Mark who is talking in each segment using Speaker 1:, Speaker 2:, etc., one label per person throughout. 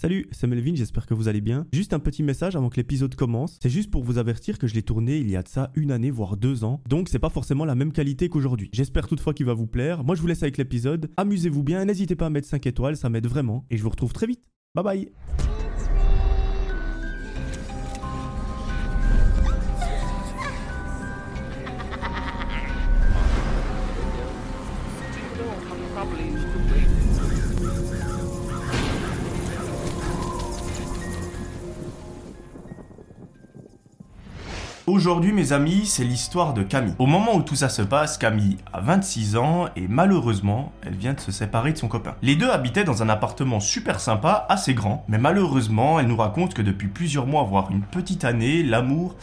Speaker 1: Salut, c'est Melvin, j'espère que vous allez bien. Juste un petit message avant que l'épisode commence. C'est juste pour vous avertir que je l'ai tourné il y a de ça une année, voire deux ans. Donc c'est pas forcément la même qualité qu'aujourd'hui. J'espère toutefois qu'il va vous plaire. Moi je vous laisse avec l'épisode. Amusez-vous bien, n'hésitez pas à mettre 5 étoiles, ça m'aide vraiment. Et je vous retrouve très vite. Bye bye
Speaker 2: Aujourd'hui, mes amis, c'est l'histoire de Camille. Au moment où tout ça se passe, Camille a 26 ans et malheureusement, elle vient de se séparer de son copain. Les deux habitaient dans un appartement super sympa, assez grand, mais malheureusement, elle nous raconte que depuis plusieurs mois, voire une petite année, l'amour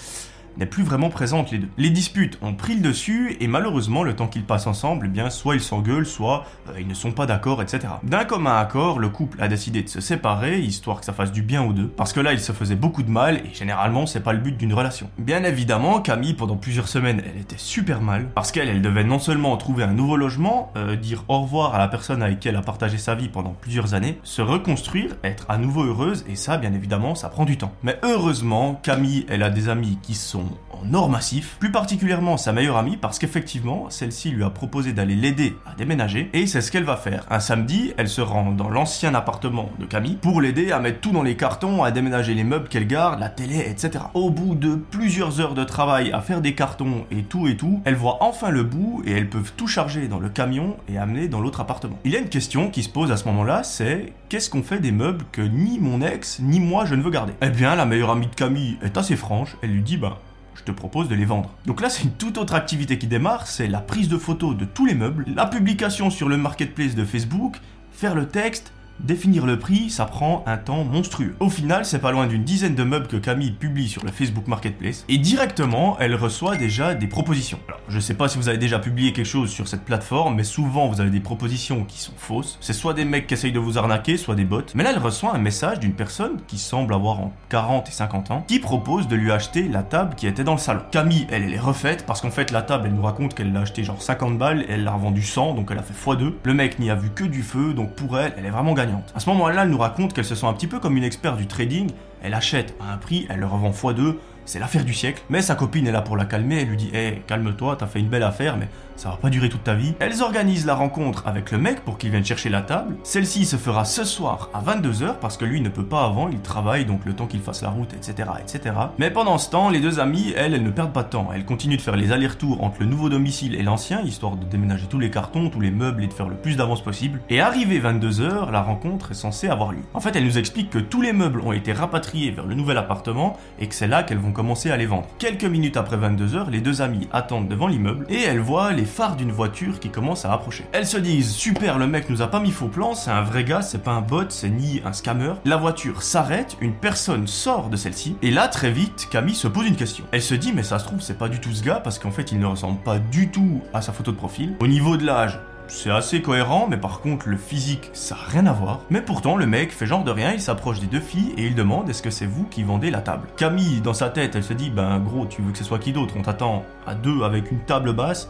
Speaker 2: n'est plus vraiment présente les deux. Les disputes ont pris le dessus et malheureusement le temps qu'ils passent ensemble, eh bien soit ils s'engueulent, soit euh, ils ne sont pas d'accord, etc. D'un commun accord, le couple a décidé de se séparer, histoire que ça fasse du bien aux deux, parce que là ils se faisaient beaucoup de mal et généralement c'est pas le but d'une relation. Bien évidemment, Camille pendant plusieurs semaines elle était super mal, parce qu'elle elle devait non seulement trouver un nouveau logement, euh, dire au revoir à la personne avec qui elle a partagé sa vie pendant plusieurs années, se reconstruire, être à nouveau heureuse et ça bien évidemment ça prend du temps. Mais heureusement Camille elle a des amis qui sont en or massif, plus particulièrement sa meilleure amie parce qu'effectivement, celle-ci lui a proposé d'aller l'aider à déménager et c'est ce qu'elle va faire. Un samedi, elle se rend dans l'ancien appartement de Camille pour l'aider à mettre tout dans les cartons, à déménager les meubles qu'elle garde, la télé, etc. Au bout de plusieurs heures de travail à faire des cartons et tout et tout, elle voit enfin le bout et elles peuvent tout charger dans le camion et amener dans l'autre appartement. Il y a une question qui se pose à ce moment-là, c'est qu'est-ce qu'on fait des meubles que ni mon ex ni moi je ne veux garder? Eh bien, la meilleure amie de Camille est assez franche, elle lui dit bah je te propose de les vendre. Donc là, c'est une toute autre activité qui démarre, c'est la prise de photos de tous les meubles, la publication sur le marketplace de Facebook, faire le texte, Définir le prix, ça prend un temps monstrueux. Au final, c'est pas loin d'une dizaine de meubles que Camille publie sur le Facebook Marketplace, et directement, elle reçoit déjà des propositions. Alors, je sais pas si vous avez déjà publié quelque chose sur cette plateforme, mais souvent vous avez des propositions qui sont fausses. C'est soit des mecs qui essayent de vous arnaquer, soit des bots. Mais là, elle reçoit un message d'une personne qui semble avoir en 40 et 50 ans, qui propose de lui acheter la table qui était dans le salon. Camille, elle, elle est refaite, parce qu'en fait, la table, elle nous raconte qu'elle l'a acheté genre 50 balles, et elle l'a revendu 100, donc elle a fait x2. Le mec n'y a vu que du feu, donc pour elle, elle est vraiment À ce moment-là, elle nous raconte qu'elle se sent un petit peu comme une experte du trading. Elle achète à un prix, elle le revend x2, c'est l'affaire du siècle. Mais sa copine est là pour la calmer, elle lui dit Hé, calme-toi, t'as fait une belle affaire, mais ça va pas durer toute ta vie. Elles organisent la rencontre avec le mec pour qu'il vienne chercher la table. Celle-ci se fera ce soir à 22h parce que lui ne peut pas avant, il travaille donc le temps qu'il fasse la route, etc., etc. Mais pendant ce temps, les deux amies, elles, elles ne perdent pas de temps. Elles continuent de faire les allers-retours entre le nouveau domicile et l'ancien, histoire de déménager tous les cartons, tous les meubles et de faire le plus d'avance possible. Et arrivé 22h, la rencontre est censée avoir lieu. En fait, elle nous explique que tous les meubles ont été rapatriés vers le nouvel appartement et que c'est là qu'elles vont commencer à les vendre. Quelques minutes après 22h, les deux amies attendent devant l'immeuble et elles voient les phares d'une voiture qui commence à approcher. Elles se disent super, le mec nous a pas mis faux plan, c'est un vrai gars, c'est pas un bot, c'est ni un scammer. La voiture s'arrête, une personne sort de celle-ci et là très vite, Camille se pose une question. Elle se dit mais ça se trouve c'est pas du tout ce gars parce qu'en fait il ne ressemble pas du tout à sa photo de profil. Au niveau de l'âge, c'est assez cohérent, mais par contre, le physique, ça a rien à voir. Mais pourtant, le mec fait genre de rien, il s'approche des deux filles et il demande est-ce que c'est vous qui vendez la table? Camille, dans sa tête, elle se dit ben gros, tu veux que ce soit qui d'autre? On t'attend à deux avec une table basse?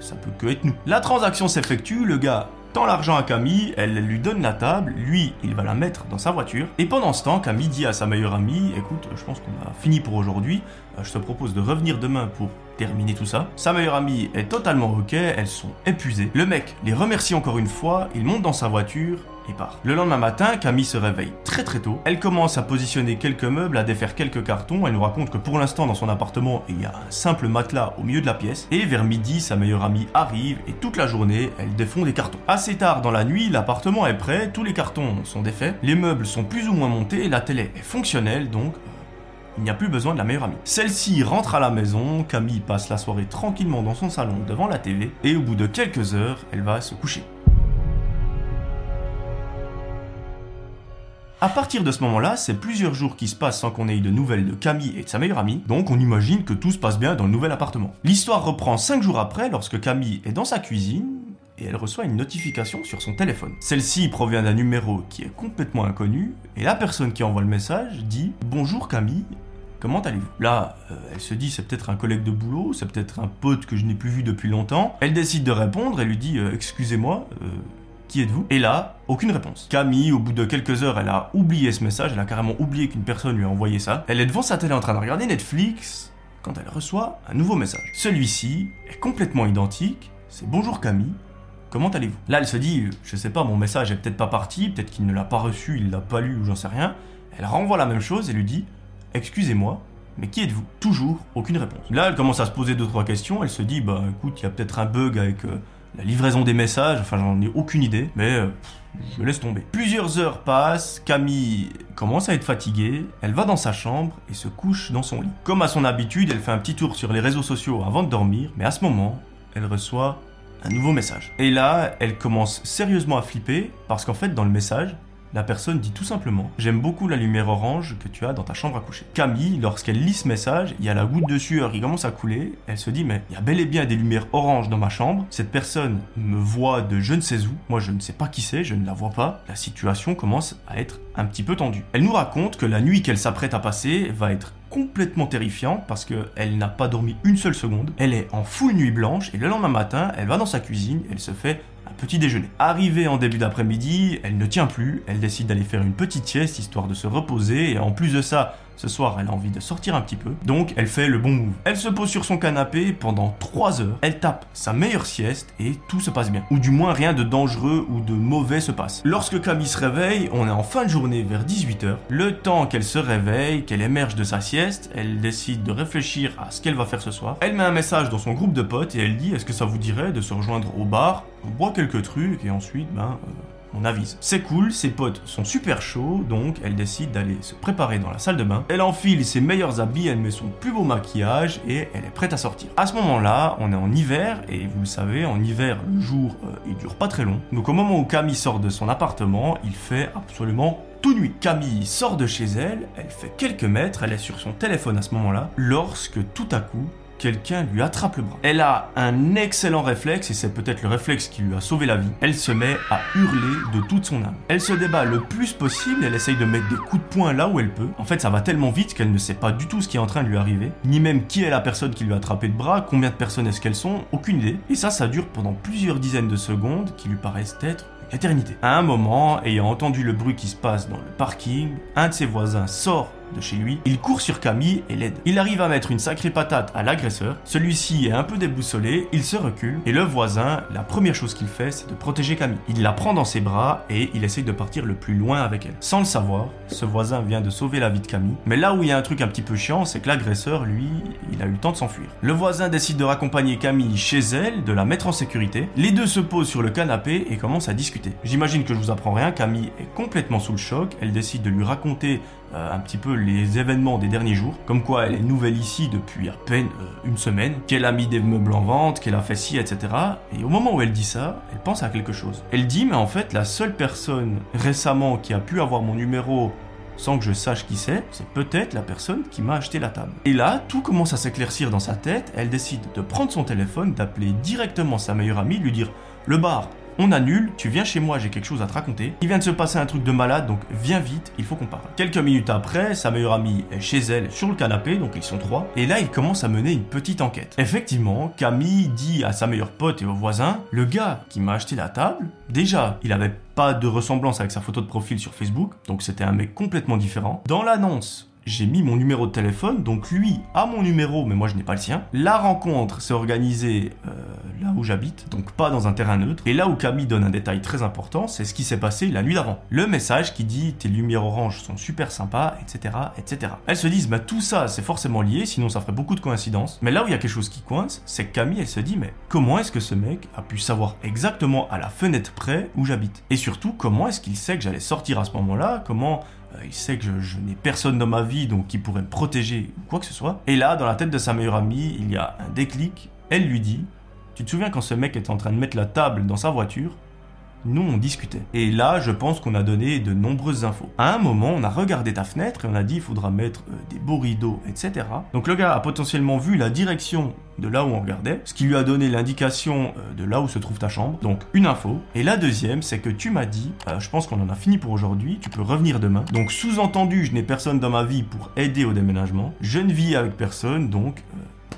Speaker 2: Ça peut que être nous. La transaction s'effectue, le gars tend l'argent à Camille, elle lui donne la table, lui, il va la mettre dans sa voiture. Et pendant ce temps, Camille dit à sa meilleure amie, écoute, je pense qu'on a fini pour aujourd'hui, euh, je te propose de revenir demain pour terminer tout ça. Sa meilleure amie est totalement ok, elles sont épuisées. Le mec les remercie encore une fois, il monte dans sa voiture Le lendemain matin, Camille se réveille très très tôt. Elle commence à positionner quelques meubles, à défaire quelques cartons. Elle nous raconte que pour l'instant dans son appartement, il y a un simple matelas au milieu de la pièce. Et vers midi, sa meilleure amie arrive et toute la journée, elle défend des cartons. Assez tard dans la nuit, l'appartement est prêt, tous les cartons sont défaits, les meubles sont plus ou moins montés, la télé est fonctionnelle donc il n'y a plus besoin de la meilleure amie. Celle-ci rentre à la maison, Camille passe la soirée tranquillement dans son salon devant la TV, et au bout de quelques heures, elle va se coucher. À partir de ce moment-là, c'est plusieurs jours qui se passent sans qu'on ait de nouvelles de Camille et de sa meilleure amie, donc on imagine que tout se passe bien dans le nouvel appartement. L'histoire reprend 5 jours après lorsque Camille est dans sa cuisine et elle reçoit une notification sur son téléphone. Celle-ci provient d'un numéro qui est complètement inconnu et la personne qui envoie le message dit Bonjour Camille, comment allez-vous? Là, euh, elle se dit c'est peut-être un collègue de boulot, c'est peut-être un pote que je n'ai plus vu depuis longtemps. Elle décide de répondre et lui dit euh, Excusez-moi, euh, qui êtes-vous? Et là, aucune réponse. Camille, au bout de quelques heures, elle a oublié ce message, elle a carrément oublié qu'une personne lui a envoyé ça. Elle est devant sa télé en train de regarder Netflix quand elle reçoit un nouveau message. Celui-ci est complètement identique, c'est Bonjour Camille, comment allez-vous? Là, elle se dit, je sais pas, mon message est peut-être pas parti, peut-être qu'il ne l'a pas reçu, il l'a pas lu ou j'en sais rien. Elle renvoie la même chose et lui dit, excusez-moi, mais qui êtes-vous? Toujours aucune réponse. Là, elle commence à se poser deux trois questions. Elle se dit, bah écoute, il y a peut-être un bug avec euh, la livraison des messages. Enfin, j'en ai aucune idée, mais euh, je laisse tomber. Plusieurs heures passent. Camille commence à être fatiguée. Elle va dans sa chambre et se couche dans son lit. Comme à son habitude, elle fait un petit tour sur les réseaux sociaux avant de dormir. Mais à ce moment, elle reçoit un nouveau message. Et là, elle commence sérieusement à flipper parce qu'en fait, dans le message, la personne dit tout simplement J'aime beaucoup la lumière orange que tu as dans ta chambre à coucher. Camille, lorsqu'elle lit ce message, il y a la goutte de sueur qui commence à couler. Elle se dit Mais il y a bel et bien des lumières oranges dans ma chambre. Cette personne me voit de je ne sais où. Moi, je ne sais pas qui c'est, je ne la vois pas. La situation commence à être un petit peu tendue. Elle nous raconte que la nuit qu'elle s'apprête à passer va être complètement terrifiante parce qu'elle n'a pas dormi une seule seconde. Elle est en full nuit blanche et le lendemain matin, elle va dans sa cuisine, elle se fait petit déjeuner. Arrivée en début d'après-midi, elle ne tient plus, elle décide d'aller faire une petite sieste histoire de se reposer et en plus de ça, ce soir, elle a envie de sortir un petit peu, donc elle fait le bon move. Elle se pose sur son canapé pendant 3 heures, elle tape sa meilleure sieste et tout se passe bien. Ou du moins rien de dangereux ou de mauvais se passe. Lorsque Camille se réveille, on est en fin de journée vers 18h. Le temps qu'elle se réveille, qu'elle émerge de sa sieste, elle décide de réfléchir à ce qu'elle va faire ce soir. Elle met un message dans son groupe de potes et elle dit est-ce que ça vous dirait de se rejoindre au bar, on boit quelques trucs et ensuite, ben... Euh, on avise. C'est cool, ses potes sont super chauds, donc elle décide d'aller se préparer dans la salle de bain. Elle enfile ses meilleurs habits, elle met son plus beau maquillage et elle est prête à sortir. À ce moment-là, on est en hiver et vous le savez, en hiver, le jour, euh, il dure pas très long. Donc au moment où Camille sort de son appartement, il fait absolument tout nuit. Camille sort de chez elle, elle fait quelques mètres, elle est sur son téléphone à ce moment-là, lorsque tout à coup, quelqu'un lui attrape le bras. Elle a un excellent réflexe, et c'est peut-être le réflexe qui lui a sauvé la vie. Elle se met à hurler de toute son âme. Elle se débat le plus possible, elle essaye de mettre des coups de poing là où elle peut. En fait, ça va tellement vite qu'elle ne sait pas du tout ce qui est en train de lui arriver, ni même qui est la personne qui lui a attrapé le bras, combien de personnes est-ce qu'elles sont, aucune idée. Et ça, ça dure pendant plusieurs dizaines de secondes qui lui paraissent être une éternité. À un moment, ayant entendu le bruit qui se passe dans le parking, un de ses voisins sort de chez lui, il court sur Camille et l'aide. Il arrive à mettre une sacrée patate à l'agresseur, celui-ci est un peu déboussolé, il se recule, et le voisin, la première chose qu'il fait, c'est de protéger Camille. Il la prend dans ses bras et il essaye de partir le plus loin avec elle. Sans le savoir, ce voisin vient de sauver la vie de Camille, mais là où il y a un truc un petit peu chiant, c'est que l'agresseur, lui, il a eu le temps de s'enfuir. Le voisin décide de raccompagner Camille chez elle, de la mettre en sécurité. Les deux se posent sur le canapé et commencent à discuter. J'imagine que je vous apprends rien, Camille est complètement sous le choc, elle décide de lui raconter un petit peu les événements des derniers jours, comme quoi elle est nouvelle ici depuis à peine euh, une semaine, qu'elle a mis des meubles en vente, qu'elle a fait ci, etc. Et au moment où elle dit ça, elle pense à quelque chose. Elle dit, mais en fait, la seule personne récemment qui a pu avoir mon numéro sans que je sache qui c'est, c'est peut-être la personne qui m'a acheté la table. Et là, tout commence à s'éclaircir dans sa tête, elle décide de prendre son téléphone, d'appeler directement sa meilleure amie, lui dire Le bar, on annule, tu viens chez moi, j'ai quelque chose à te raconter. Il vient de se passer un truc de malade, donc viens vite, il faut qu'on parle. Quelques minutes après, sa meilleure amie est chez elle sur le canapé, donc ils sont trois, et là il commence à mener une petite enquête. Effectivement, Camille dit à sa meilleure pote et au voisin, le gars qui m'a acheté la table, déjà, il avait pas de ressemblance avec sa photo de profil sur Facebook, donc c'était un mec complètement différent. Dans l'annonce, j'ai mis mon numéro de téléphone, donc lui a mon numéro, mais moi je n'ai pas le sien. La rencontre s'est organisée euh, là où j'habite, donc pas dans un terrain neutre. Et là où Camille donne un détail très important, c'est ce qui s'est passé la nuit d'avant. Le message qui dit tes lumières oranges sont super sympas, etc., etc. Elles se disent, bah tout ça c'est forcément lié, sinon ça ferait beaucoup de coïncidences. Mais là où il y a quelque chose qui coince, c'est que Camille elle se dit, mais comment est-ce que ce mec a pu savoir exactement à la fenêtre près où j'habite? Et surtout, comment est-ce qu'il sait que j'allais sortir à ce moment-là? Comment il sait que je, n'ai personne dans ma vie donc qui pourrait me protéger ou quoi que ce soit. Et là, dans la tête de sa meilleure amie, il y a un déclic. Elle lui dit Tu te souviens quand ce mec était en train de mettre la table dans sa voiture? Nous, on discutait. Et là, je pense qu'on a donné de nombreuses infos. À un moment, on a regardé ta fenêtre et on a dit il faudra mettre euh, des beaux rideaux, etc. Donc le gars a potentiellement vu la direction de là où on regardait, ce qui lui a donné l'indication euh, de là où se trouve ta chambre. Donc une info. Et la deuxième, c'est que tu m'as dit, euh, je pense qu'on en a fini pour aujourd'hui, tu peux revenir demain. Donc sous-entendu, je n'ai personne dans ma vie pour aider au déménagement. Je ne vis avec personne, donc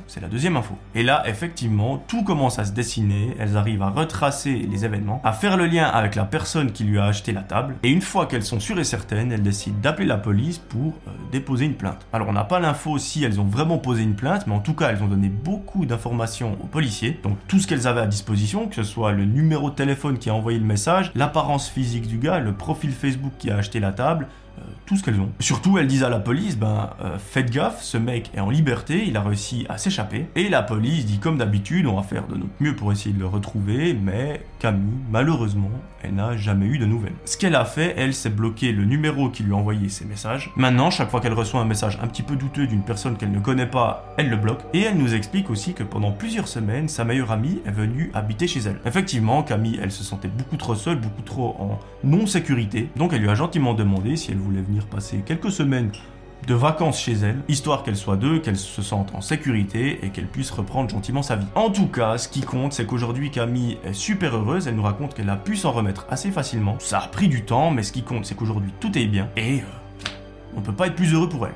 Speaker 2: c'est la deuxième info. Et là, effectivement, tout commence à se dessiner, elles arrivent à retracer les événements, à faire le lien avec la personne qui lui a acheté la table, et une fois qu'elles sont sûres et certaines, elles décident d'appeler la police pour euh, déposer une plainte. Alors on n'a pas l'info si elles ont vraiment posé une plainte, mais en tout cas elles ont donné beaucoup d'informations aux policiers, donc tout ce qu'elles avaient à disposition, que ce soit le numéro de téléphone qui a envoyé le message, l'apparence physique du gars, le profil Facebook qui a acheté la table, tout ce qu'elles ont. Surtout, elles disent à la police, ben euh, faites gaffe, ce mec est en liberté, il a réussi à s'échapper. Et la police dit comme d'habitude, on va faire de notre mieux pour essayer de le retrouver, mais Camille, malheureusement, elle n'a jamais eu de nouvelles. Ce qu'elle a fait, elle, c'est bloquer le numéro qui lui a envoyé ses messages. Maintenant, chaque fois qu'elle reçoit un message un petit peu douteux d'une personne qu'elle ne connaît pas, elle le bloque. Et elle nous explique aussi que pendant plusieurs semaines, sa meilleure amie est venue habiter chez elle. Effectivement, Camille, elle se sentait beaucoup trop seule, beaucoup trop en non-sécurité. Donc elle lui a gentiment demandé si elle voulait venir passer quelques semaines de vacances chez elle, histoire qu'elle soit deux, qu'elle se sente en sécurité et qu'elle puisse reprendre gentiment sa vie. En tout cas, ce qui compte, c'est qu'aujourd'hui Camille est super heureuse, elle nous raconte qu'elle a pu s'en remettre assez facilement. Ça a pris du temps, mais ce qui compte, c'est qu'aujourd'hui tout est bien et euh, on peut pas être plus heureux pour elle.